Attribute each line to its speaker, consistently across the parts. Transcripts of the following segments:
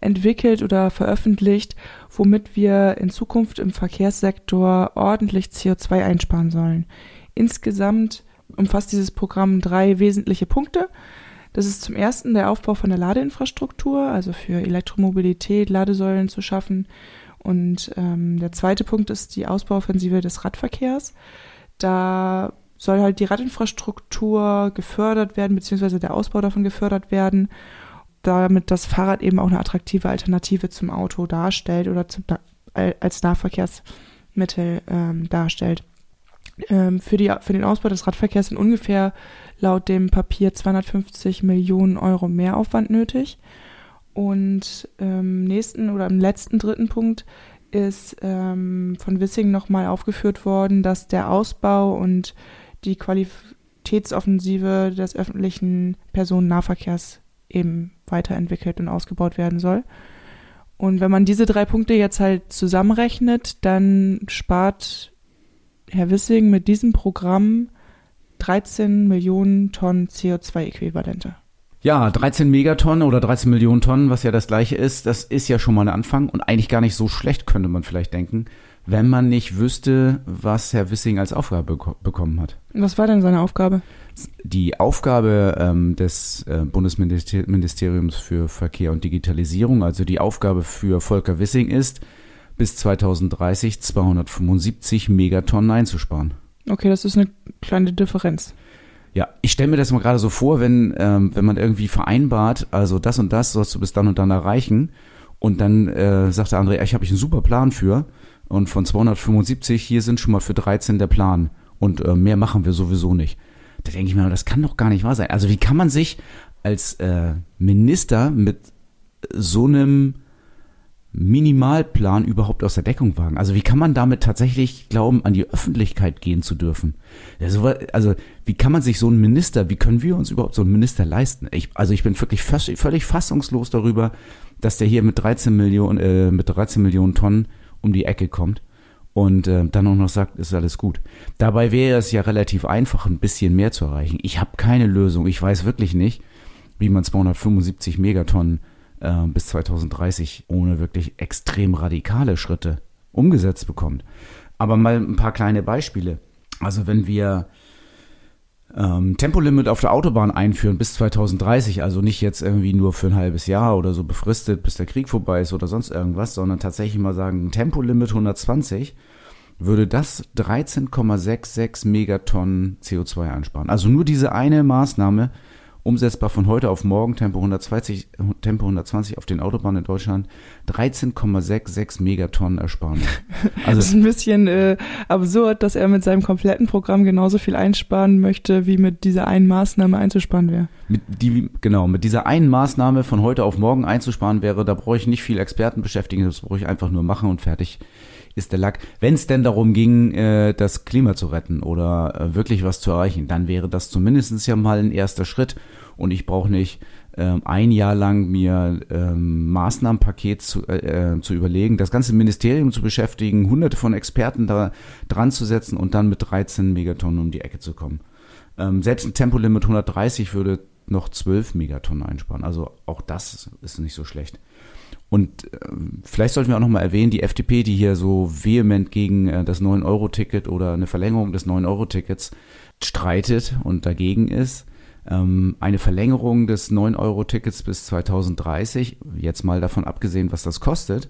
Speaker 1: entwickelt oder veröffentlicht, womit wir in Zukunft im Verkehrssektor ordentlich CO2 einsparen sollen. Insgesamt umfasst dieses Programm drei wesentliche Punkte. Das ist zum ersten der Aufbau von der Ladeinfrastruktur, also für Elektromobilität, Ladesäulen zu schaffen. Und ähm, der zweite Punkt ist die Ausbauoffensive des Radverkehrs. Da soll halt die Radinfrastruktur gefördert werden, beziehungsweise der Ausbau davon gefördert werden damit das Fahrrad eben auch eine attraktive Alternative zum Auto darstellt oder zum, als Nahverkehrsmittel ähm, darstellt. Ähm, für, die, für den Ausbau des Radverkehrs sind ungefähr laut dem Papier 250 Millionen Euro Mehraufwand nötig. Und ähm, nächsten oder im letzten dritten Punkt ist ähm, von Wissing nochmal aufgeführt worden, dass der Ausbau und die Qualitätsoffensive des öffentlichen Personennahverkehrs eben weiterentwickelt und ausgebaut werden soll. Und wenn man diese drei Punkte jetzt halt zusammenrechnet, dann spart Herr Wissing mit diesem Programm 13 Millionen Tonnen CO2-Äquivalente.
Speaker 2: Ja, 13 Megatonnen oder 13 Millionen Tonnen, was ja das gleiche ist, das ist ja schon mal ein Anfang und eigentlich gar nicht so schlecht, könnte man vielleicht denken, wenn man nicht wüsste, was Herr Wissing als Aufgabe bekommen hat.
Speaker 1: Was war denn seine Aufgabe?
Speaker 2: Die Aufgabe ähm, des äh, Bundesministeriums für Verkehr und Digitalisierung, also die Aufgabe für Volker Wissing ist, bis 2030 275 Megatonnen einzusparen.
Speaker 1: Okay, das ist eine kleine Differenz.
Speaker 2: Ja, ich stelle mir das mal gerade so vor, wenn, ähm, wenn man irgendwie vereinbart, also das und das sollst du bis dann und dann erreichen und dann äh, sagt der andere, ich habe ich einen super Plan für und von 275 hier sind schon mal für 13 der Plan und äh, mehr machen wir sowieso nicht. Da denke ich mir, das kann doch gar nicht wahr sein. Also wie kann man sich als äh, Minister mit so einem Minimalplan überhaupt aus der Deckung wagen? Also wie kann man damit tatsächlich glauben, an die Öffentlichkeit gehen zu dürfen? Also wie kann man sich so einen Minister, wie können wir uns überhaupt so einen Minister leisten? Ich, also ich bin wirklich völlig fassungslos darüber, dass der hier mit 13 Millionen, äh, mit 13 Millionen Tonnen um die Ecke kommt und äh, dann auch noch sagt, ist alles gut. Dabei wäre es ja relativ einfach, ein bisschen mehr zu erreichen. Ich habe keine Lösung. Ich weiß wirklich nicht, wie man 275 Megatonnen äh, bis 2030 ohne wirklich extrem radikale Schritte umgesetzt bekommt. Aber mal ein paar kleine Beispiele. Also wenn wir ähm, Tempolimit auf der Autobahn einführen bis 2030, also nicht jetzt irgendwie nur für ein halbes Jahr oder so befristet, bis der Krieg vorbei ist oder sonst irgendwas, sondern tatsächlich mal sagen, Tempolimit 120, würde das 13,66 Megatonnen CO2 einsparen. Also nur diese eine Maßnahme umsetzbar von heute auf morgen, Tempo 120, Tempo 120 auf den Autobahnen in Deutschland, 13,66 Megatonnen Ersparnis.
Speaker 1: Also das ist ein bisschen äh, absurd, dass er mit seinem kompletten Programm genauso viel einsparen möchte, wie mit dieser einen Maßnahme einzusparen wäre.
Speaker 2: Mit die, genau, mit dieser einen Maßnahme von heute auf morgen einzusparen wäre, da brauche ich nicht viel Experten beschäftigen, das brauche ich einfach nur machen und fertig ist der Lack. Wenn es denn darum ging, äh, das Klima zu retten oder äh, wirklich was zu erreichen, dann wäre das zumindest ja mal ein erster Schritt. Und ich brauche nicht ähm, ein Jahr lang mir ähm, Maßnahmenpaket zu, äh, äh, zu überlegen, das ganze Ministerium zu beschäftigen, hunderte von Experten da dran zu setzen und dann mit 13 Megatonnen um die Ecke zu kommen. Ähm, selbst ein Tempolimit 130 würde noch 12 Megatonnen einsparen. Also auch das ist nicht so schlecht. Und äh, vielleicht sollten wir auch nochmal erwähnen, die FDP, die hier so vehement gegen äh, das 9-Euro-Ticket oder eine Verlängerung des 9-Euro-Tickets streitet und dagegen ist. Ähm, eine Verlängerung des 9-Euro-Tickets bis 2030, jetzt mal davon abgesehen, was das kostet,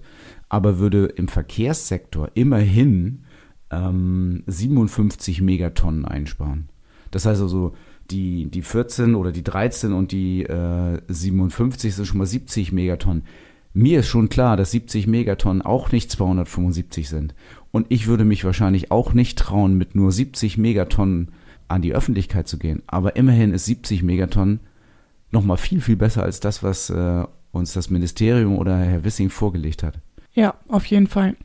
Speaker 2: aber würde im Verkehrssektor immerhin ähm, 57 Megatonnen einsparen. Das heißt also, die, die 14 oder die 13 und die äh, 57 sind schon mal 70 Megatonnen. Mir ist schon klar, dass 70 Megatonnen auch nicht 275 sind. Und ich würde mich wahrscheinlich auch nicht trauen, mit nur 70 Megatonnen an die Öffentlichkeit zu gehen. Aber immerhin ist 70 Megatonnen nochmal viel, viel besser als das, was äh, uns das Ministerium oder Herr Wissing vorgelegt hat.
Speaker 1: Ja, auf jeden Fall.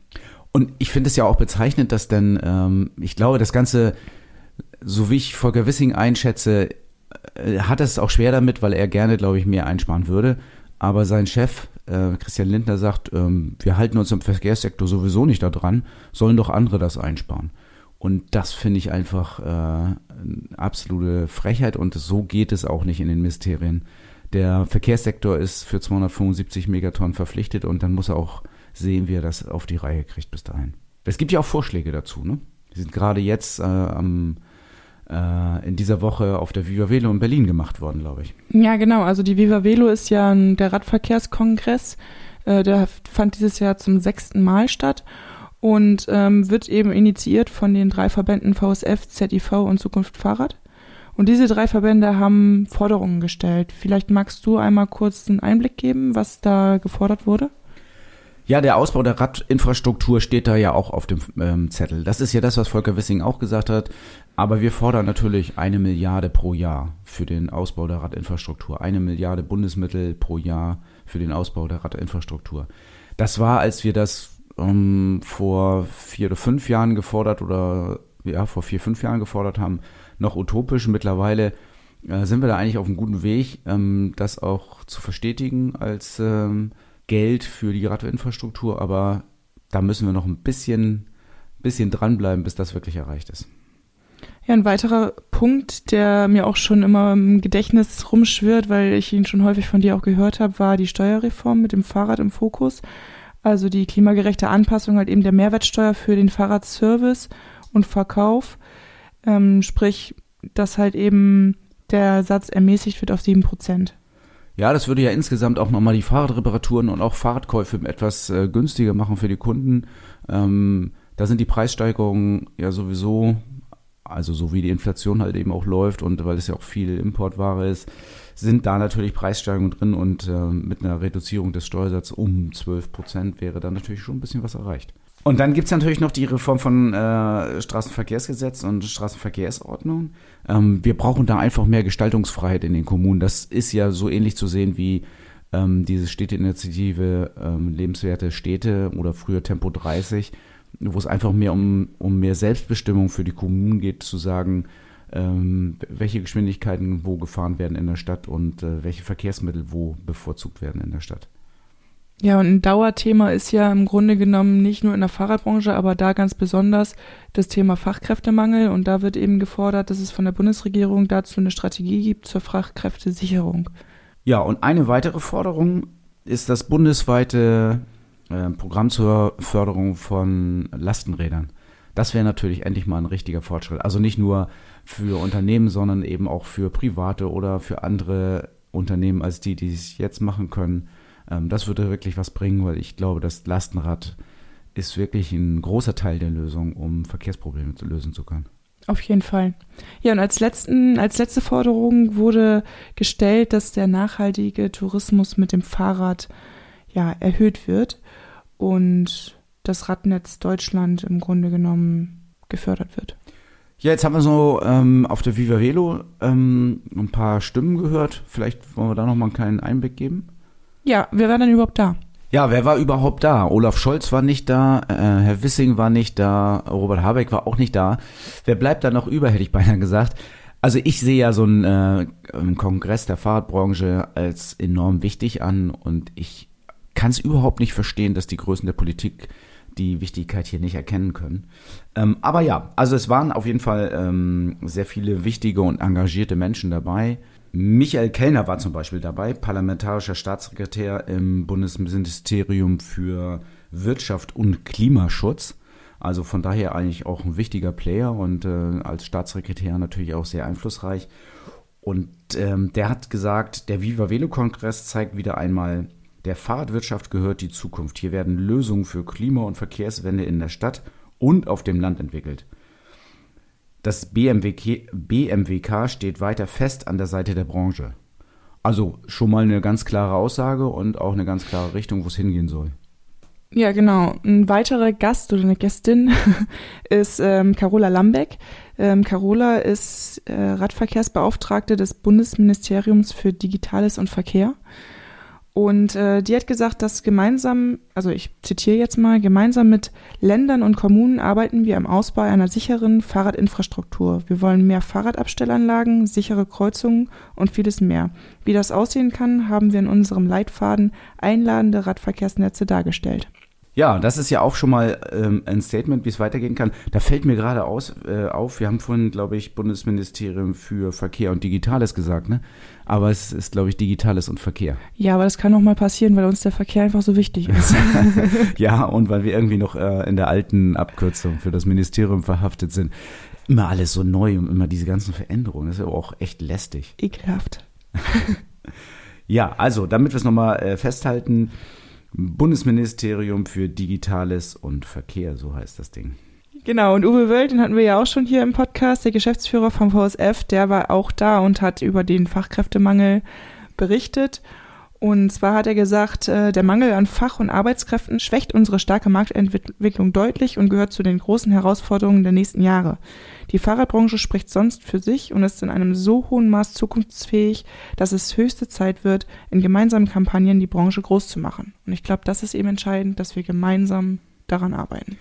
Speaker 2: Und ich finde es ja auch bezeichnend, dass denn, ähm, ich glaube, das Ganze, so wie ich Volker Wissing einschätze, äh, hat es auch schwer damit, weil er gerne, glaube ich, mehr einsparen würde. Aber sein Chef, äh, Christian Lindner, sagt, ähm, wir halten uns im Verkehrssektor sowieso nicht da dran, sollen doch andere das einsparen. Und das finde ich einfach äh, eine absolute Frechheit und so geht es auch nicht in den Ministerien. Der Verkehrssektor ist für 275 Megatonnen verpflichtet und dann muss er auch sehen, wie er das auf die Reihe kriegt bis dahin. Es gibt ja auch Vorschläge dazu, ne? Die sind gerade jetzt äh, am in dieser Woche auf der Viva Velo in Berlin gemacht worden, glaube ich.
Speaker 1: Ja, genau. Also die Viva Velo ist ja der Radverkehrskongress. Äh, der fand dieses Jahr zum sechsten Mal statt und ähm, wird eben initiiert von den drei Verbänden VSF, ZIV und Zukunft Fahrrad. Und diese drei Verbände haben Forderungen gestellt. Vielleicht magst du einmal kurz einen Einblick geben, was da gefordert wurde?
Speaker 2: Ja, der Ausbau der Radinfrastruktur steht da ja auch auf dem ähm, Zettel. Das ist ja das, was Volker Wissing auch gesagt hat. Aber wir fordern natürlich eine Milliarde pro Jahr für den Ausbau der Radinfrastruktur. Eine Milliarde Bundesmittel pro Jahr für den Ausbau der Radinfrastruktur. Das war, als wir das ähm, vor vier oder fünf Jahren gefordert oder ja, vor vier, fünf Jahren gefordert haben, noch utopisch. Mittlerweile äh, sind wir da eigentlich auf einem guten Weg, ähm, das auch zu verstetigen als ähm, Geld für die Radinfrastruktur, aber da müssen wir noch ein bisschen, bisschen dranbleiben, bis das wirklich erreicht ist.
Speaker 1: Ja, ein weiterer Punkt, der mir auch schon immer im Gedächtnis rumschwirrt, weil ich ihn schon häufig von dir auch gehört habe, war die Steuerreform mit dem Fahrrad im Fokus. Also die klimagerechte Anpassung halt eben der Mehrwertsteuer für den Fahrradservice und Verkauf. Ähm, sprich, dass halt eben der Satz ermäßigt wird auf sieben Prozent.
Speaker 2: Ja, das würde ja insgesamt auch nochmal die Fahrradreparaturen und auch Fahrradkäufe etwas äh, günstiger machen für die Kunden. Ähm, da sind die Preissteigerungen ja sowieso, also so wie die Inflation halt eben auch läuft und weil es ja auch viel Importware ist, sind da natürlich Preissteigerungen drin und äh, mit einer Reduzierung des Steuersatzes um 12 Prozent wäre da natürlich schon ein bisschen was erreicht. Und dann gibt's natürlich noch die Reform von äh, Straßenverkehrsgesetz und Straßenverkehrsordnung. Ähm, wir brauchen da einfach mehr Gestaltungsfreiheit in den Kommunen. Das ist ja so ähnlich zu sehen wie ähm, diese Städteinitiative ähm, Lebenswerte Städte oder früher Tempo 30, wo es einfach mehr um, um mehr Selbstbestimmung für die Kommunen geht, zu sagen, ähm, welche Geschwindigkeiten wo gefahren werden in der Stadt und äh, welche Verkehrsmittel wo bevorzugt werden in der Stadt.
Speaker 1: Ja, und ein Dauerthema ist ja im Grunde genommen nicht nur in der Fahrradbranche, aber da ganz besonders das Thema Fachkräftemangel. Und da wird eben gefordert, dass es von der Bundesregierung dazu eine Strategie gibt zur Fachkräftesicherung.
Speaker 2: Ja, und eine weitere Forderung ist das bundesweite äh, Programm zur Förderung von Lastenrädern. Das wäre natürlich endlich mal ein richtiger Fortschritt. Also nicht nur für Unternehmen, sondern eben auch für Private oder für andere Unternehmen als die, die es jetzt machen können ähm, das würde wirklich was bringen, weil ich glaube, das Lastenrad ist wirklich ein großer Teil der Lösung, um Verkehrsprobleme zu lösen zu können.
Speaker 1: Auf jeden Fall. Ja, und als, letzten, als letzte Forderung wurde gestellt, dass der nachhaltige Tourismus mit dem Fahrrad ja, erhöht wird und das Radnetz Deutschland im Grunde genommen gefördert wird.
Speaker 2: Ja, jetzt haben wir so ähm, auf der Viva Velo ähm, ein paar Stimmen gehört. Vielleicht wollen wir da noch mal einen kleinen Einblick geben.
Speaker 1: Ja, wer war denn überhaupt da?
Speaker 2: Ja, wer war überhaupt da? Olaf Scholz war nicht da, äh, Herr Wissing war nicht da, Robert Habeck war auch nicht da. Wer bleibt da noch über, hätte ich beinahe gesagt. Also ich sehe ja so einen äh, Kongress der Fahrradbranche als enorm wichtig an und ich kann es überhaupt nicht verstehen, dass die Größen der Politik die Wichtigkeit hier nicht erkennen können. Ähm, aber ja, also es waren auf jeden Fall ähm, sehr viele wichtige und engagierte Menschen dabei. Michael Kellner war zum Beispiel dabei, parlamentarischer Staatssekretär im Bundesministerium für Wirtschaft und Klimaschutz. Also von daher eigentlich auch ein wichtiger Player und äh, als Staatssekretär natürlich auch sehr einflussreich. Und ähm, der hat gesagt, der Viva Velo Kongress zeigt wieder einmal, der Fahrradwirtschaft gehört die Zukunft. Hier werden Lösungen für Klima- und Verkehrswende in der Stadt und auf dem Land entwickelt. Das BMWK, BMWK steht weiter fest an der Seite der Branche. Also schon mal eine ganz klare Aussage und auch eine ganz klare Richtung, wo es hingehen soll.
Speaker 1: Ja, genau. Ein weiterer Gast oder eine Gästin ist ähm, Carola Lambeck. Ähm, Carola ist äh, Radverkehrsbeauftragte des Bundesministeriums für Digitales und Verkehr. Und äh, die hat gesagt, dass gemeinsam, also ich zitiere jetzt mal, gemeinsam mit Ländern und Kommunen arbeiten wir am Ausbau einer sicheren Fahrradinfrastruktur. Wir wollen mehr Fahrradabstellanlagen, sichere Kreuzungen und vieles mehr. Wie das aussehen kann, haben wir in unserem Leitfaden einladende Radverkehrsnetze dargestellt.
Speaker 2: Ja, das ist ja auch schon mal ähm, ein Statement, wie es weitergehen kann. Da fällt mir gerade aus, äh, auf, wir haben vorhin, glaube ich, Bundesministerium für Verkehr und Digitales gesagt, ne? Aber es ist, glaube ich, Digitales und Verkehr.
Speaker 1: Ja, aber das kann auch mal passieren, weil uns der Verkehr einfach so wichtig ist.
Speaker 2: ja, und weil wir irgendwie noch äh, in der alten Abkürzung für das Ministerium verhaftet sind. Immer alles so neu und immer diese ganzen Veränderungen. Das ist ja auch echt lästig.
Speaker 1: Ekelhaft.
Speaker 2: ja, also, damit wir es nochmal äh, festhalten, Bundesministerium für Digitales und Verkehr, so heißt das Ding.
Speaker 1: Genau, und Uwe Wöld, den hatten wir ja auch schon hier im Podcast, der Geschäftsführer vom VSF, der war auch da und hat über den Fachkräftemangel berichtet. Und zwar hat er gesagt, äh, der Mangel an Fach- und Arbeitskräften schwächt unsere starke Marktentwicklung deutlich und gehört zu den großen Herausforderungen der nächsten Jahre. Die Fahrradbranche spricht sonst für sich und ist in einem so hohen Maß zukunftsfähig, dass es höchste Zeit wird, in gemeinsamen Kampagnen die Branche groß zu machen. Und ich glaube, das ist eben entscheidend, dass wir gemeinsam daran arbeiten.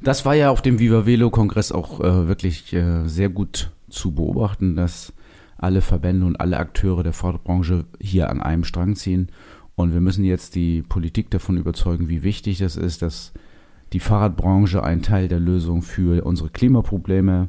Speaker 2: Das war ja auf dem Viva Velo Kongress auch äh, wirklich äh, sehr gut zu beobachten, dass alle Verbände und alle Akteure der Fahrradbranche hier an einem Strang ziehen. Und wir müssen jetzt die Politik davon überzeugen, wie wichtig das ist, dass die Fahrradbranche ein Teil der Lösung für unsere Klimaprobleme,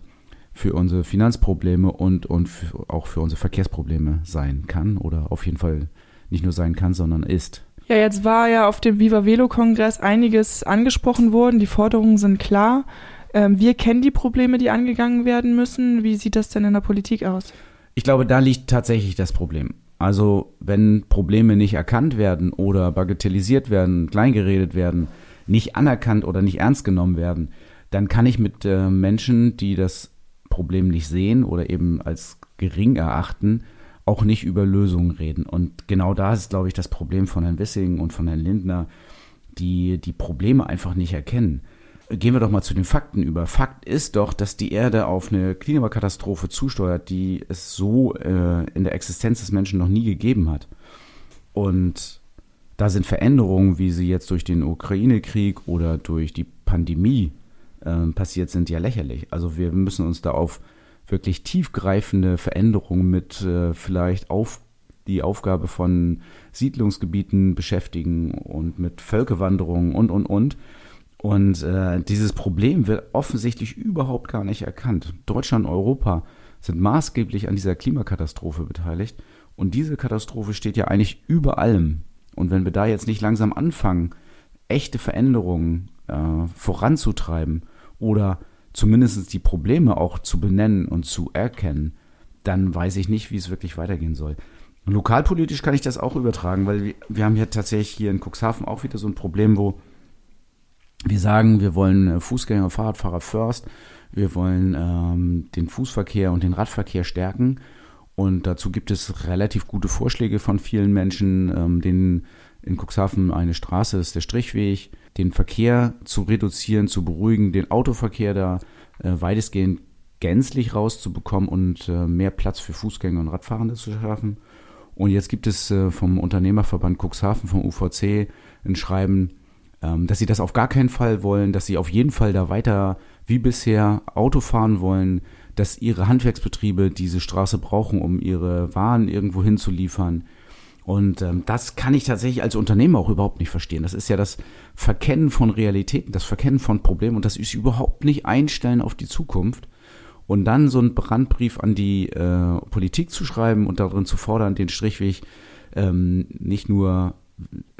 Speaker 2: für unsere Finanzprobleme und, und für, auch für unsere Verkehrsprobleme sein kann oder auf jeden Fall nicht nur sein kann, sondern ist.
Speaker 1: Ja, jetzt war ja auf dem Viva Velo Kongress einiges angesprochen worden. Die Forderungen sind klar. Ähm, wir kennen die Probleme, die angegangen werden müssen. Wie sieht das denn in der Politik aus?
Speaker 2: Ich glaube, da liegt tatsächlich das Problem. Also, wenn Probleme nicht erkannt werden oder bagatellisiert werden, kleingeredet werden, nicht anerkannt oder nicht ernst genommen werden, dann kann ich mit äh, Menschen, die das Problem nicht sehen oder eben als gering erachten, auch nicht über Lösungen reden. Und genau da ist, glaube ich, das Problem von Herrn Wissing und von Herrn Lindner, die die Probleme einfach nicht erkennen gehen wir doch mal zu den Fakten über. Fakt ist doch, dass die Erde auf eine Klimakatastrophe zusteuert, die es so äh, in der Existenz des Menschen noch nie gegeben hat. Und da sind Veränderungen, wie sie jetzt durch den Ukraine-Krieg oder durch die Pandemie äh, passiert sind, ja lächerlich. Also wir müssen uns da auf wirklich tiefgreifende Veränderungen mit äh, vielleicht auf die Aufgabe von Siedlungsgebieten beschäftigen und mit Völkerwanderungen und, und, und. Und äh, dieses Problem wird offensichtlich überhaupt gar nicht erkannt. Deutschland und Europa sind maßgeblich an dieser Klimakatastrophe beteiligt. Und diese Katastrophe steht ja eigentlich über allem. Und wenn wir da jetzt nicht langsam anfangen, echte Veränderungen äh, voranzutreiben oder zumindest die Probleme auch zu benennen und zu erkennen, dann weiß ich nicht, wie es wirklich weitergehen soll. lokalpolitisch kann ich das auch übertragen, weil wir, wir haben ja tatsächlich hier in Cuxhaven auch wieder so ein Problem, wo wir sagen, wir wollen äh, Fußgänger, Fahrradfahrer first. Wir wollen ähm, den Fußverkehr und den Radverkehr stärken. Und dazu gibt es relativ gute Vorschläge von vielen Menschen, ähm, den in Cuxhaven eine Straße ist der Strichweg, den Verkehr zu reduzieren, zu beruhigen, den Autoverkehr da äh, weitestgehend gänzlich rauszubekommen und äh, mehr Platz für Fußgänger und Radfahrende zu schaffen. Und jetzt gibt es äh, vom Unternehmerverband Cuxhaven, vom UVC, ein Schreiben, dass sie das auf gar keinen Fall wollen, dass sie auf jeden Fall da weiter wie bisher Auto fahren wollen, dass ihre Handwerksbetriebe diese Straße brauchen, um ihre Waren irgendwo hinzuliefern. Und ähm, das kann ich tatsächlich als Unternehmer auch überhaupt nicht verstehen. Das ist ja das Verkennen von Realitäten, das Verkennen von Problemen und das ist überhaupt nicht einstellen auf die Zukunft. Und dann so einen Brandbrief an die äh, Politik zu schreiben und darin zu fordern, den Strichweg ähm, nicht nur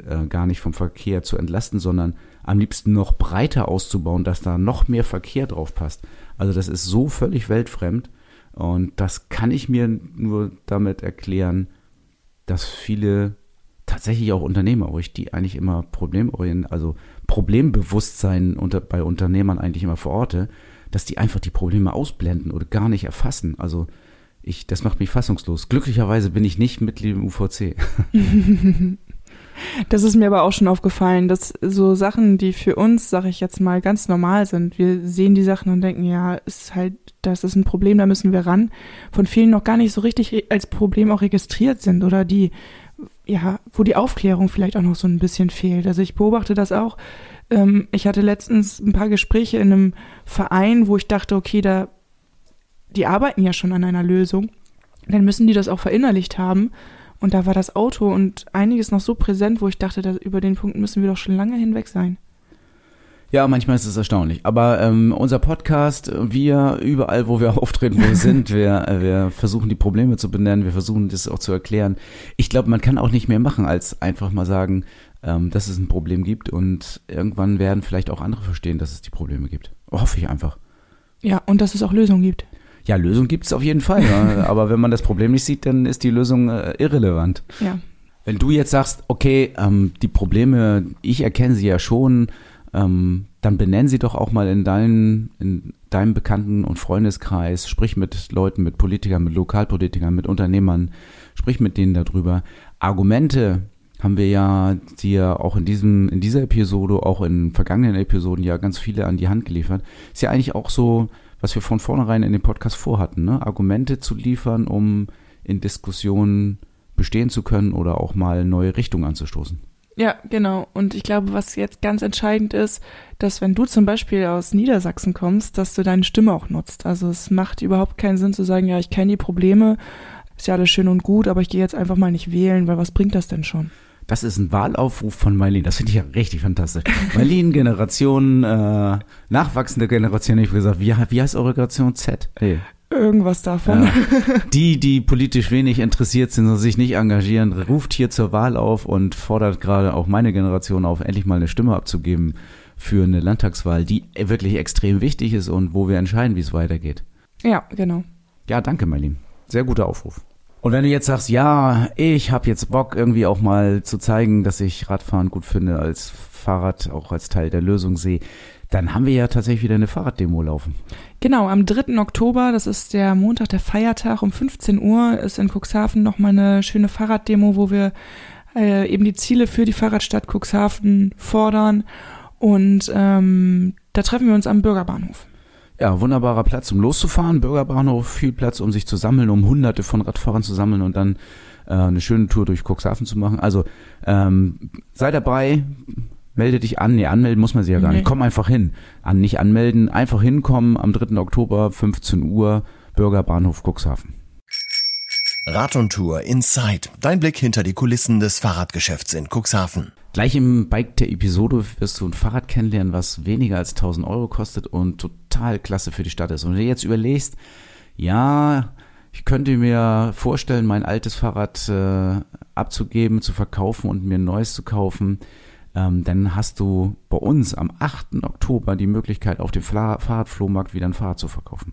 Speaker 2: äh, gar nicht vom Verkehr zu entlasten, sondern am liebsten noch breiter auszubauen, dass da noch mehr Verkehr drauf passt. Also das ist so völlig weltfremd und das kann ich mir nur damit erklären, dass viele tatsächlich auch Unternehmer, wo ich die eigentlich immer problemorientiert, also Problembewusstsein unter, bei Unternehmern eigentlich immer verorte, dass die einfach die Probleme ausblenden oder gar nicht erfassen. Also ich, das macht mich fassungslos. Glücklicherweise bin ich nicht Mitglied im UVC.
Speaker 1: Das ist mir aber auch schon aufgefallen, dass so Sachen, die für uns, sag ich jetzt mal, ganz normal sind, wir sehen die Sachen und denken, ja, ist halt, das ist ein Problem, da müssen wir ran, von vielen noch gar nicht so richtig als Problem auch registriert sind oder die ja, wo die Aufklärung vielleicht auch noch so ein bisschen fehlt. Also ich beobachte das auch. Ähm, ich hatte letztens ein paar Gespräche in einem Verein, wo ich dachte, okay, da, die arbeiten ja schon an einer Lösung. Dann müssen die das auch verinnerlicht haben. Und da war das Auto und einiges noch so präsent, wo ich dachte, da, über den Punkt müssen wir doch schon lange hinweg sein.
Speaker 2: Ja, manchmal ist es erstaunlich. Aber ähm, unser Podcast, wir überall, wo wir auftreten, wo wir sind, wir, äh, wir versuchen die Probleme zu benennen, wir versuchen das auch zu erklären. Ich glaube, man kann auch nicht mehr machen, als einfach mal sagen, ähm, dass es ein Problem gibt und irgendwann werden vielleicht auch andere verstehen, dass es die Probleme gibt. Hoffe ich einfach.
Speaker 1: Ja, und dass es auch Lösungen gibt.
Speaker 2: Ja, Lösung gibt es auf jeden Fall. ja. Aber wenn man das Problem nicht sieht, dann ist die Lösung äh, irrelevant.
Speaker 1: Ja.
Speaker 2: Wenn du jetzt sagst, okay, ähm, die Probleme, ich erkenne sie ja schon, ähm, dann benennen sie doch auch mal in, deinen, in deinem Bekannten- und Freundeskreis, sprich mit Leuten, mit Politikern, mit Lokalpolitikern, mit Unternehmern, sprich mit denen darüber. Argumente haben wir ja dir auch in diesem, in dieser Episode, auch in vergangenen Episoden ja ganz viele an die Hand geliefert. Ist ja eigentlich auch so, was wir von vornherein in dem Podcast vorhatten, ne? Argumente zu liefern, um in Diskussionen bestehen zu können oder auch mal neue Richtungen anzustoßen.
Speaker 1: Ja, genau. Und ich glaube, was jetzt ganz entscheidend ist, dass wenn du zum Beispiel aus Niedersachsen kommst, dass du deine Stimme auch nutzt. Also es macht überhaupt keinen Sinn zu sagen, ja, ich kenne die Probleme, ist ja alles schön und gut, aber ich gehe jetzt einfach mal nicht wählen, weil was bringt das denn schon?
Speaker 2: Das ist ein Wahlaufruf von Marlene. Das finde ich ja richtig fantastisch. Marlene, Generation, äh, nachwachsende Generation, ich würde gesagt, wie, wie heißt eure Generation Z?
Speaker 1: Hey. Irgendwas davon. Ja.
Speaker 2: Die, die politisch wenig interessiert sind und sich nicht engagieren, ruft hier zur Wahl auf und fordert gerade auch meine Generation auf, endlich mal eine Stimme abzugeben für eine Landtagswahl, die wirklich extrem wichtig ist und wo wir entscheiden, wie es weitergeht.
Speaker 1: Ja, genau.
Speaker 2: Ja, danke, Marlene. Sehr guter Aufruf. Und wenn du jetzt sagst, ja, ich habe jetzt Bock irgendwie auch mal zu zeigen, dass ich Radfahren gut finde, als Fahrrad auch als Teil der Lösung sehe, dann haben wir ja tatsächlich wieder eine Fahrraddemo laufen.
Speaker 1: Genau, am 3. Oktober, das ist der Montag, der Feiertag, um 15 Uhr ist in Cuxhaven nochmal eine schöne Fahrraddemo, wo wir äh, eben die Ziele für die Fahrradstadt Cuxhaven fordern. Und ähm, da treffen wir uns am Bürgerbahnhof.
Speaker 2: Ja, wunderbarer Platz, um loszufahren. Bürgerbahnhof, viel Platz, um sich zu sammeln, um hunderte von Radfahrern zu sammeln und dann äh, eine schöne Tour durch Cuxhaven zu machen. Also ähm, sei dabei, melde dich an. Nee, anmelden muss man sich ja gar nee. nicht. Komm einfach hin. An, nicht anmelden, einfach hinkommen am 3. Oktober, 15 Uhr, Bürgerbahnhof Cuxhaven.
Speaker 3: Rad und Tour Inside. Dein Blick hinter die Kulissen des Fahrradgeschäfts in Cuxhaven.
Speaker 2: Gleich im Bike der Episode wirst du ein Fahrrad kennenlernen, was weniger als 1000 Euro kostet und total klasse für die Stadt ist. Und wenn du jetzt überlegst, ja, ich könnte mir vorstellen, mein altes Fahrrad äh, abzugeben, zu verkaufen und mir ein neues zu kaufen, ähm, dann hast du bei uns am 8. Oktober die Möglichkeit, auf dem Fahrradflohmarkt wieder ein Fahrrad zu verkaufen.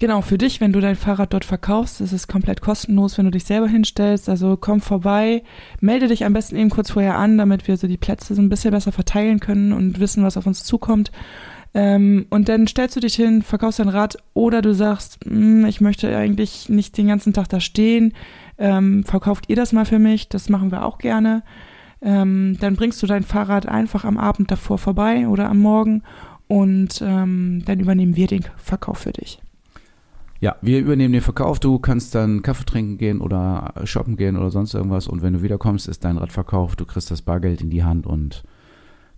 Speaker 1: Genau, für dich, wenn du dein Fahrrad dort verkaufst, ist es komplett kostenlos, wenn du dich selber hinstellst. Also komm vorbei, melde dich am besten eben kurz vorher an, damit wir so die Plätze so ein bisschen besser verteilen können und wissen, was auf uns zukommt. Ähm, und dann stellst du dich hin, verkaufst dein Rad oder du sagst, hm, ich möchte eigentlich nicht den ganzen Tag da stehen. Ähm, verkauft ihr das mal für mich? Das machen wir auch gerne. Ähm, dann bringst du dein Fahrrad einfach am Abend davor vorbei oder am Morgen und ähm, dann übernehmen wir den Verkauf für dich.
Speaker 2: Ja, wir übernehmen den Verkauf. Du kannst dann Kaffee trinken gehen oder shoppen gehen oder sonst irgendwas. Und wenn du wiederkommst, ist dein Rad verkauft. Du kriegst das Bargeld in die Hand und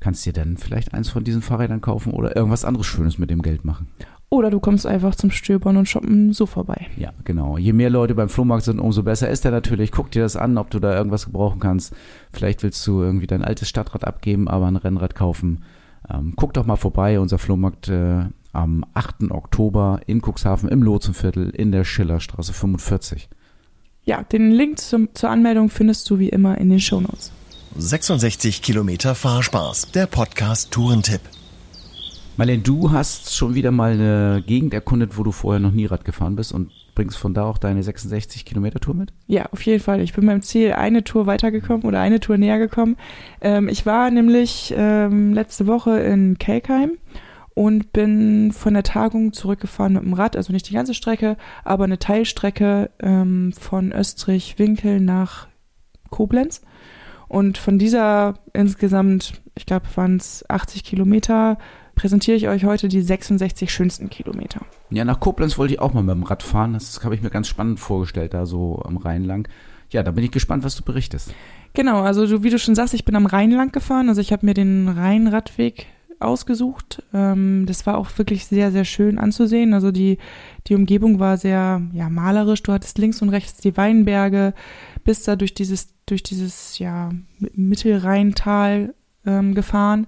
Speaker 2: kannst dir dann vielleicht eins von diesen Fahrrädern kaufen oder irgendwas anderes Schönes mit dem Geld machen.
Speaker 1: Oder du kommst einfach zum Stöbern und Shoppen so vorbei.
Speaker 2: Ja, genau. Je mehr Leute beim Flohmarkt sind, umso besser ist er natürlich. Guck dir das an, ob du da irgendwas gebrauchen kannst. Vielleicht willst du irgendwie dein altes Stadtrad abgeben, aber ein Rennrad kaufen. Ähm, guck doch mal vorbei. Unser Flohmarkt äh, am 8. Oktober in Cuxhaven im Lotsenviertel in der Schillerstraße 45.
Speaker 1: Ja, den Link zum, zur Anmeldung findest du wie immer in den Shownotes.
Speaker 3: 66 Kilometer Fahrspaß, der Podcast Tourentipp.
Speaker 2: Marlene, du hast schon wieder mal eine Gegend erkundet, wo du vorher noch nie Rad gefahren bist und bringst von da auch deine 66 Kilometer Tour mit?
Speaker 1: Ja, auf jeden Fall. Ich bin beim Ziel eine Tour weitergekommen oder eine Tour näher gekommen. Ähm, ich war nämlich ähm, letzte Woche in Kelkheim und bin von der Tagung zurückgefahren mit dem Rad, also nicht die ganze Strecke, aber eine Teilstrecke ähm, von Österreich-Winkel nach Koblenz. Und von dieser insgesamt, ich glaube, waren es 80 Kilometer, präsentiere ich euch heute die 66 schönsten Kilometer.
Speaker 2: Ja, nach Koblenz wollte ich auch mal mit dem Rad fahren. Das habe ich mir ganz spannend vorgestellt, da so am Rhein lang. Ja, da bin ich gespannt, was du berichtest.
Speaker 1: Genau, also du, wie du schon sagst, ich bin am Rhein lang gefahren. Also ich habe mir den Rheinradweg ausgesucht. Ähm, das war auch wirklich sehr, sehr schön anzusehen. Also die, die Umgebung war sehr ja, malerisch. Du hattest links und rechts die Weinberge, bist da durch dieses, durch dieses ja, Mittelrheintal ähm, gefahren.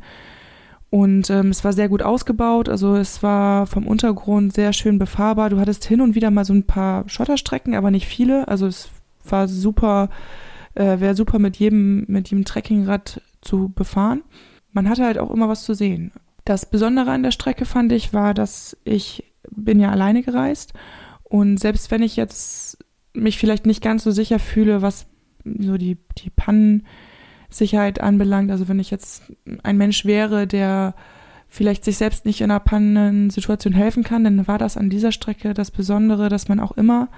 Speaker 1: Und ähm, es war sehr gut ausgebaut. Also es war vom Untergrund sehr schön befahrbar. Du hattest hin und wieder mal so ein paar Schotterstrecken, aber nicht viele. Also es war super, äh, wäre super mit jedem, mit jedem Trekkingrad zu befahren man hatte halt auch immer was zu sehen. Das Besondere an der Strecke fand ich war, dass ich bin ja alleine gereist und selbst wenn ich jetzt mich vielleicht nicht ganz so sicher fühle, was so die, die Pannensicherheit anbelangt, also wenn ich jetzt ein Mensch wäre, der vielleicht sich selbst nicht in einer Pannensituation helfen kann, dann war das an dieser Strecke das Besondere, dass man auch immer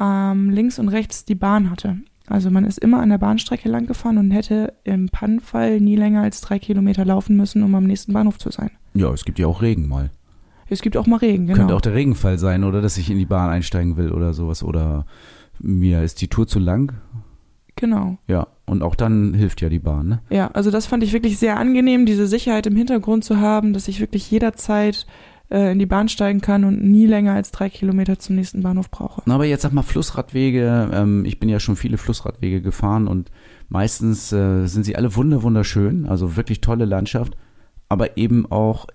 Speaker 1: ähm, links und rechts die Bahn hatte. Also man ist immer an der Bahnstrecke lang gefahren und hätte im Pannenfall nie länger als drei Kilometer laufen müssen, um am nächsten Bahnhof zu sein.
Speaker 2: Ja, es gibt ja auch Regen mal.
Speaker 1: Es gibt auch mal Regen, genau.
Speaker 2: Könnte auch der Regenfall sein, oder dass ich in die Bahn einsteigen will oder sowas. Oder mir ist die Tour zu lang.
Speaker 1: Genau.
Speaker 2: Ja, und auch dann hilft ja die Bahn, ne?
Speaker 1: Ja, also das fand ich wirklich sehr angenehm, diese Sicherheit im Hintergrund zu haben, dass ich wirklich jederzeit äh, in die Bahn steigen kann und nie länger als drei Kilometer zum nächsten Bahnhof brauche.
Speaker 2: Na, aber jetzt sag mal Flussradwege. Ähm, ich bin ja schon viele Flussradwege gefahren und meistens äh, sind sie alle wunder wunderschön, also wirklich tolle Landschaft, aber eben auch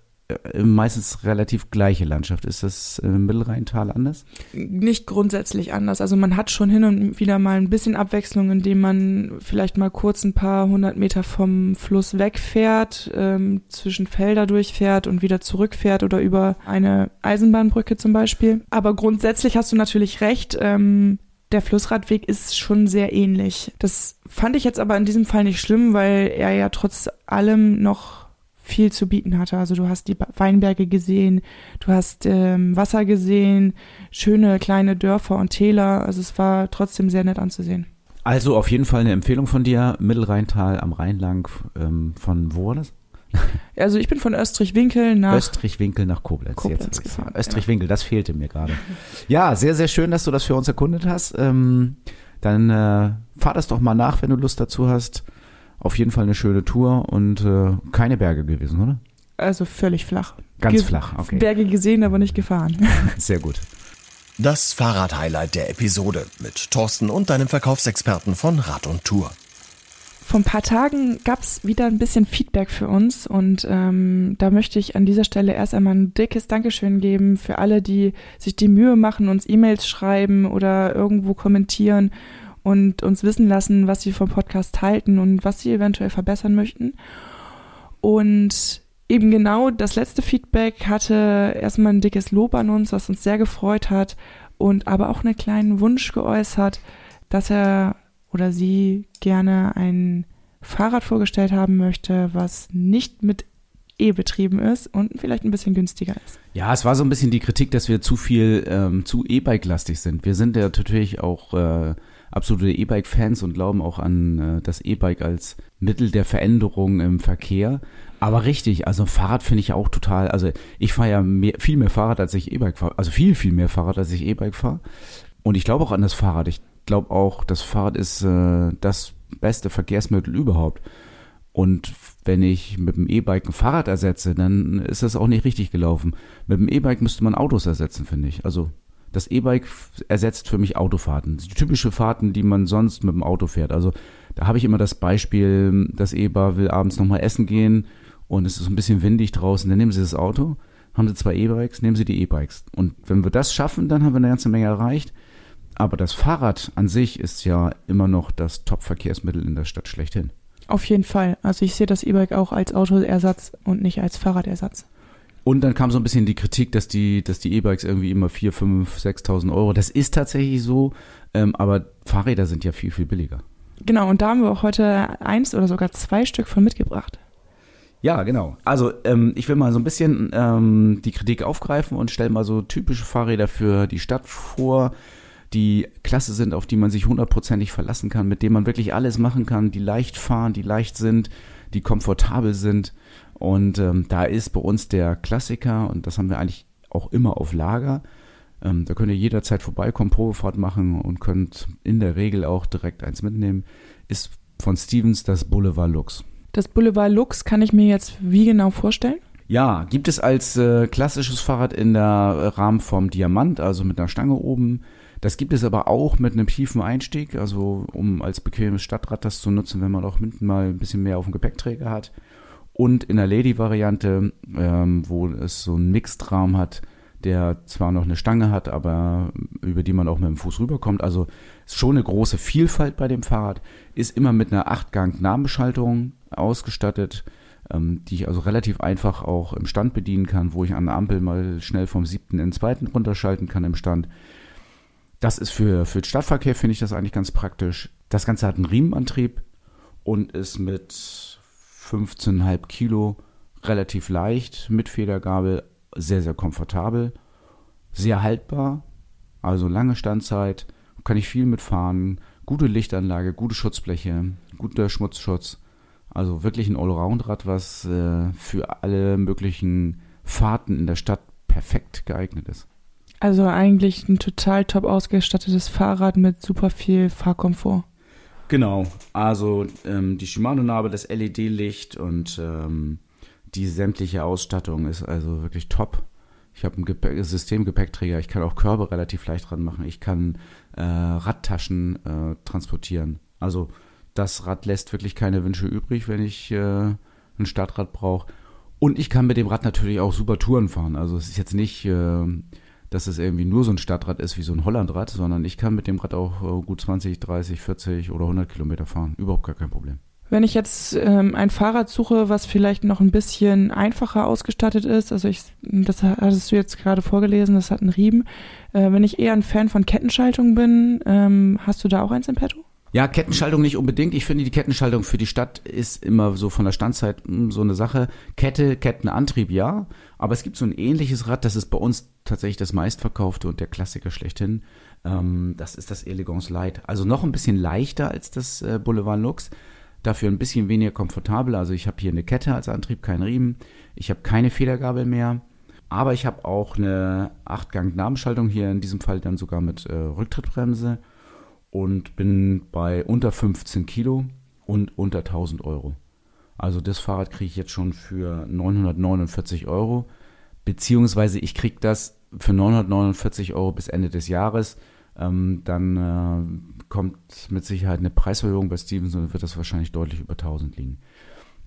Speaker 2: meistens relativ gleiche Landschaft. Ist das im Mittelrheintal anders?
Speaker 1: Nicht grundsätzlich anders. Also man hat schon hin und wieder mal ein bisschen Abwechslung, indem man vielleicht mal kurz ein paar hundert Meter vom Fluss wegfährt, ähm, zwischen Felder durchfährt und wieder zurückfährt oder über eine Eisenbahnbrücke zum Beispiel. Aber grundsätzlich hast du natürlich recht. Ähm, der Flussradweg ist schon sehr ähnlich. Das fand ich jetzt aber in diesem Fall nicht schlimm, weil er ja trotz allem noch viel zu bieten hatte. Also du hast die Weinberge gesehen, du hast ähm, Wasser gesehen, schöne kleine Dörfer und Täler. Also es war trotzdem sehr nett anzusehen.
Speaker 2: Also auf jeden Fall eine Empfehlung von dir, Mittelrheintal am Rhein lang, ähm, von wo war das?
Speaker 1: Also ich bin von Österreich-Winkel nach
Speaker 2: Österreich-Winkel nach Koblenz.
Speaker 1: Koblenz gefahren.
Speaker 2: Österreich-Winkel, das fehlte mir gerade. Ja, sehr, sehr schön, dass du das für uns erkundet hast. Ähm, dann äh, fahr das doch mal nach, wenn du Lust dazu hast. Auf jeden Fall eine schöne Tour und äh, keine Berge gewesen, oder?
Speaker 1: Also völlig flach.
Speaker 2: Ganz Ge flach, okay.
Speaker 1: Berge gesehen, aber nicht gefahren.
Speaker 2: Sehr gut.
Speaker 3: Das Fahrrad-Highlight der Episode mit Thorsten und deinem Verkaufsexperten von Rad und Tour.
Speaker 1: Vor ein paar Tagen gab es wieder ein bisschen Feedback für uns und ähm, da möchte ich an dieser Stelle erst einmal ein dickes Dankeschön geben für alle, die sich die Mühe machen, uns E-Mails schreiben oder irgendwo kommentieren und uns wissen lassen, was sie vom Podcast halten und was sie eventuell verbessern möchten. Und eben genau das letzte Feedback hatte erstmal ein dickes Lob an uns, was uns sehr gefreut hat und aber auch einen kleinen Wunsch geäußert, dass er oder sie gerne ein Fahrrad vorgestellt haben möchte, was nicht mit E betrieben ist und vielleicht ein bisschen günstiger ist.
Speaker 2: Ja, es war so ein bisschen die Kritik, dass wir zu viel ähm, zu E-Bike-lastig sind. Wir sind ja natürlich auch äh, absolute E-Bike-Fans und glauben auch an äh, das E-Bike als Mittel der Veränderung im Verkehr. Aber richtig, also Fahrrad finde ich auch total, also ich fahre ja mehr, viel mehr Fahrrad, als ich E-Bike fahre. Also viel, viel mehr Fahrrad, als ich E-Bike fahre. Und ich glaube auch an das Fahrrad. Ich glaube auch, das Fahrrad ist äh, das beste Verkehrsmittel überhaupt. Und wenn ich mit dem E-Bike ein Fahrrad ersetze, dann ist das auch nicht richtig gelaufen. Mit dem E-Bike müsste man Autos ersetzen, finde ich. Also das E-Bike ersetzt für mich Autofahrten. Die typische Fahrten, die man sonst mit dem Auto fährt. Also da habe ich immer das Beispiel, das Ehepaar will abends nochmal essen gehen und es ist ein bisschen windig draußen. Dann nehmen sie das Auto, haben sie zwei E-Bikes, nehmen sie die E-Bikes. Und wenn wir das schaffen, dann haben wir eine ganze Menge erreicht. Aber das Fahrrad an sich ist ja immer noch das Top-Verkehrsmittel in der Stadt schlechthin.
Speaker 1: Auf jeden Fall. Also ich sehe das E-Bike auch als Autoersatz und nicht als Fahrradersatz.
Speaker 2: Und dann kam so ein bisschen die Kritik, dass die, dass die E-Bikes irgendwie immer 4, 5, 6.000 Euro. Das ist tatsächlich so, ähm, aber Fahrräder sind ja viel, viel billiger.
Speaker 1: Genau, und da haben wir auch heute eins oder sogar zwei Stück von mitgebracht.
Speaker 2: Ja, genau. Also ähm, ich will mal so ein bisschen ähm, die Kritik aufgreifen und stelle mal so typische Fahrräder für die Stadt vor, die klasse sind, auf die man sich hundertprozentig verlassen kann, mit denen man wirklich alles machen kann, die leicht fahren, die leicht sind, die komfortabel sind und ähm, da ist bei uns der Klassiker, und das haben wir eigentlich auch immer auf Lager. Ähm, da könnt ihr jederzeit vorbeikommen, Probefahrt machen und könnt in der Regel auch direkt eins mitnehmen. Ist von Stevens das Boulevard Lux.
Speaker 1: Das Boulevard Lux kann ich mir jetzt wie genau vorstellen?
Speaker 2: Ja, gibt es als äh, klassisches Fahrrad in der Rahmenform Diamant, also mit einer Stange oben. Das gibt es aber auch mit einem tiefen Einstieg, also um als bequemes Stadtrad das zu nutzen, wenn man auch hinten mal ein bisschen mehr auf dem Gepäckträger hat. Und in der Lady-Variante, ähm, wo es so einen Mixed-Rahmen hat, der zwar noch eine Stange hat, aber über die man auch mit dem Fuß rüberkommt. Also ist schon eine große Vielfalt bei dem Fahrrad. Ist immer mit einer 8-Gang-Nahbeschaltung ausgestattet, ähm, die ich also relativ einfach auch im Stand bedienen kann, wo ich an der Ampel mal schnell vom siebten in den zweiten runterschalten kann im Stand. Das ist für, für den Stadtverkehr, finde ich das eigentlich ganz praktisch. Das Ganze hat einen Riemenantrieb und ist mit 15,5 Kilo relativ leicht mit Federgabel, sehr, sehr komfortabel, sehr haltbar, also lange Standzeit, kann ich viel mitfahren, gute Lichtanlage, gute Schutzbleche, guter Schmutzschutz. Also wirklich ein Allround-Rad, was äh, für alle möglichen Fahrten in der Stadt perfekt geeignet ist.
Speaker 1: Also eigentlich ein total top ausgestattetes Fahrrad mit super viel Fahrkomfort.
Speaker 2: Genau, also ähm, die Shimano-Narbe, das LED-Licht und ähm, die sämtliche Ausstattung ist also wirklich top. Ich habe ein Systemgepäckträger, ich kann auch Körbe relativ leicht dran machen, ich kann äh, Radtaschen äh, transportieren. Also das Rad lässt wirklich keine Wünsche übrig, wenn ich äh, ein Stadtrad brauche. Und ich kann mit dem Rad natürlich auch super Touren fahren. Also es ist jetzt nicht, äh, dass es irgendwie nur so ein Stadtrad ist wie so ein Hollandrad, sondern ich kann mit dem Rad auch äh, gut 20, 30, 40 oder 100 Kilometer fahren. Überhaupt gar kein Problem.
Speaker 1: Wenn ich jetzt ähm, ein Fahrrad suche, was vielleicht noch ein bisschen einfacher ausgestattet ist, also ich, das hattest du jetzt gerade vorgelesen, das hat einen Riemen. Äh, wenn ich eher ein Fan von Kettenschaltung bin, ähm, hast du da auch eins im Petto?
Speaker 2: Ja, Kettenschaltung nicht unbedingt. Ich finde, die Kettenschaltung für die Stadt ist immer so von der Standzeit hm, so eine Sache. Kette, Kettenantrieb, ja. Aber es gibt so ein ähnliches Rad, das ist bei uns tatsächlich das meistverkaufte und der Klassiker schlechthin. Ähm, das ist das Elegance Light. Also noch ein bisschen leichter als das äh, Boulevard Lux dafür ein bisschen weniger komfortabel. Also ich habe hier eine Kette als Antrieb, keinen Riemen. Ich habe keine Federgabel mehr. Aber ich habe auch eine 8-Gang-Nabenschaltung hier, in diesem Fall dann sogar mit äh, Rücktrittbremse und bin bei unter 15 Kilo und unter 1000 Euro. Also das Fahrrad kriege ich jetzt schon für 949 Euro, beziehungsweise ich kriege das für 949 Euro bis Ende des Jahres. Ähm, dann äh, kommt mit Sicherheit eine Preiserhöhung bei Stevenson und wird das wahrscheinlich deutlich über 1000 liegen.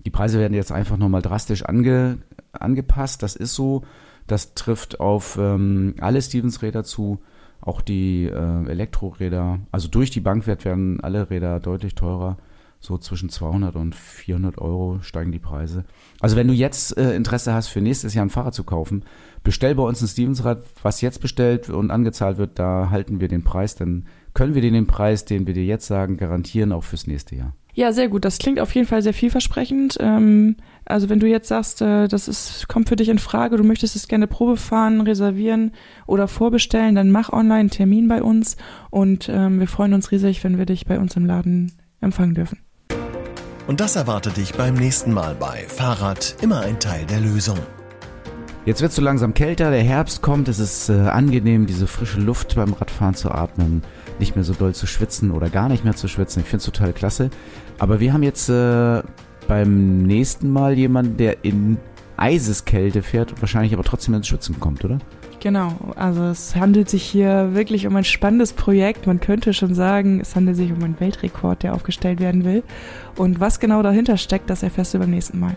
Speaker 2: Die Preise werden jetzt einfach nochmal drastisch ange, angepasst. Das ist so. Das trifft auf ähm, alle Stevens-Räder zu, auch die äh, Elektroräder. Also durch die Bankwert werden alle Räder deutlich teurer. So zwischen 200 und 400 Euro steigen die Preise. Also wenn du jetzt äh, Interesse hast, für nächstes Jahr ein Fahrrad zu kaufen, bestell bei uns ein Stevens-Rad. Was jetzt bestellt und angezahlt wird, da halten wir den Preis. Dann können wir dir den Preis, den wir dir jetzt sagen, garantieren, auch fürs nächste Jahr.
Speaker 1: Ja, sehr gut. Das klingt auf jeden Fall sehr vielversprechend. Ähm, also wenn du jetzt sagst, äh, das ist, kommt für dich in Frage, du möchtest es gerne Probe fahren, reservieren oder vorbestellen, dann mach online einen Termin bei uns und ähm, wir freuen uns riesig, wenn wir dich bei uns im Laden empfangen dürfen.
Speaker 3: Und das erwartet dich beim nächsten Mal bei Fahrrad immer ein Teil der Lösung.
Speaker 2: Jetzt wird es so langsam kälter, der Herbst kommt, es ist äh, angenehm, diese frische Luft beim Radfahren zu atmen, nicht mehr so doll zu schwitzen oder gar nicht mehr zu schwitzen. Ich finde es total klasse. Aber wir haben jetzt äh, beim nächsten Mal jemanden, der in Eiseskälte fährt wahrscheinlich aber trotzdem ins Schwitzen kommt, oder?
Speaker 1: Genau, also es handelt sich hier wirklich um ein spannendes Projekt. Man könnte schon sagen, es handelt sich um einen Weltrekord, der aufgestellt werden will. Und was genau dahinter steckt, das erfährst du beim nächsten Mal.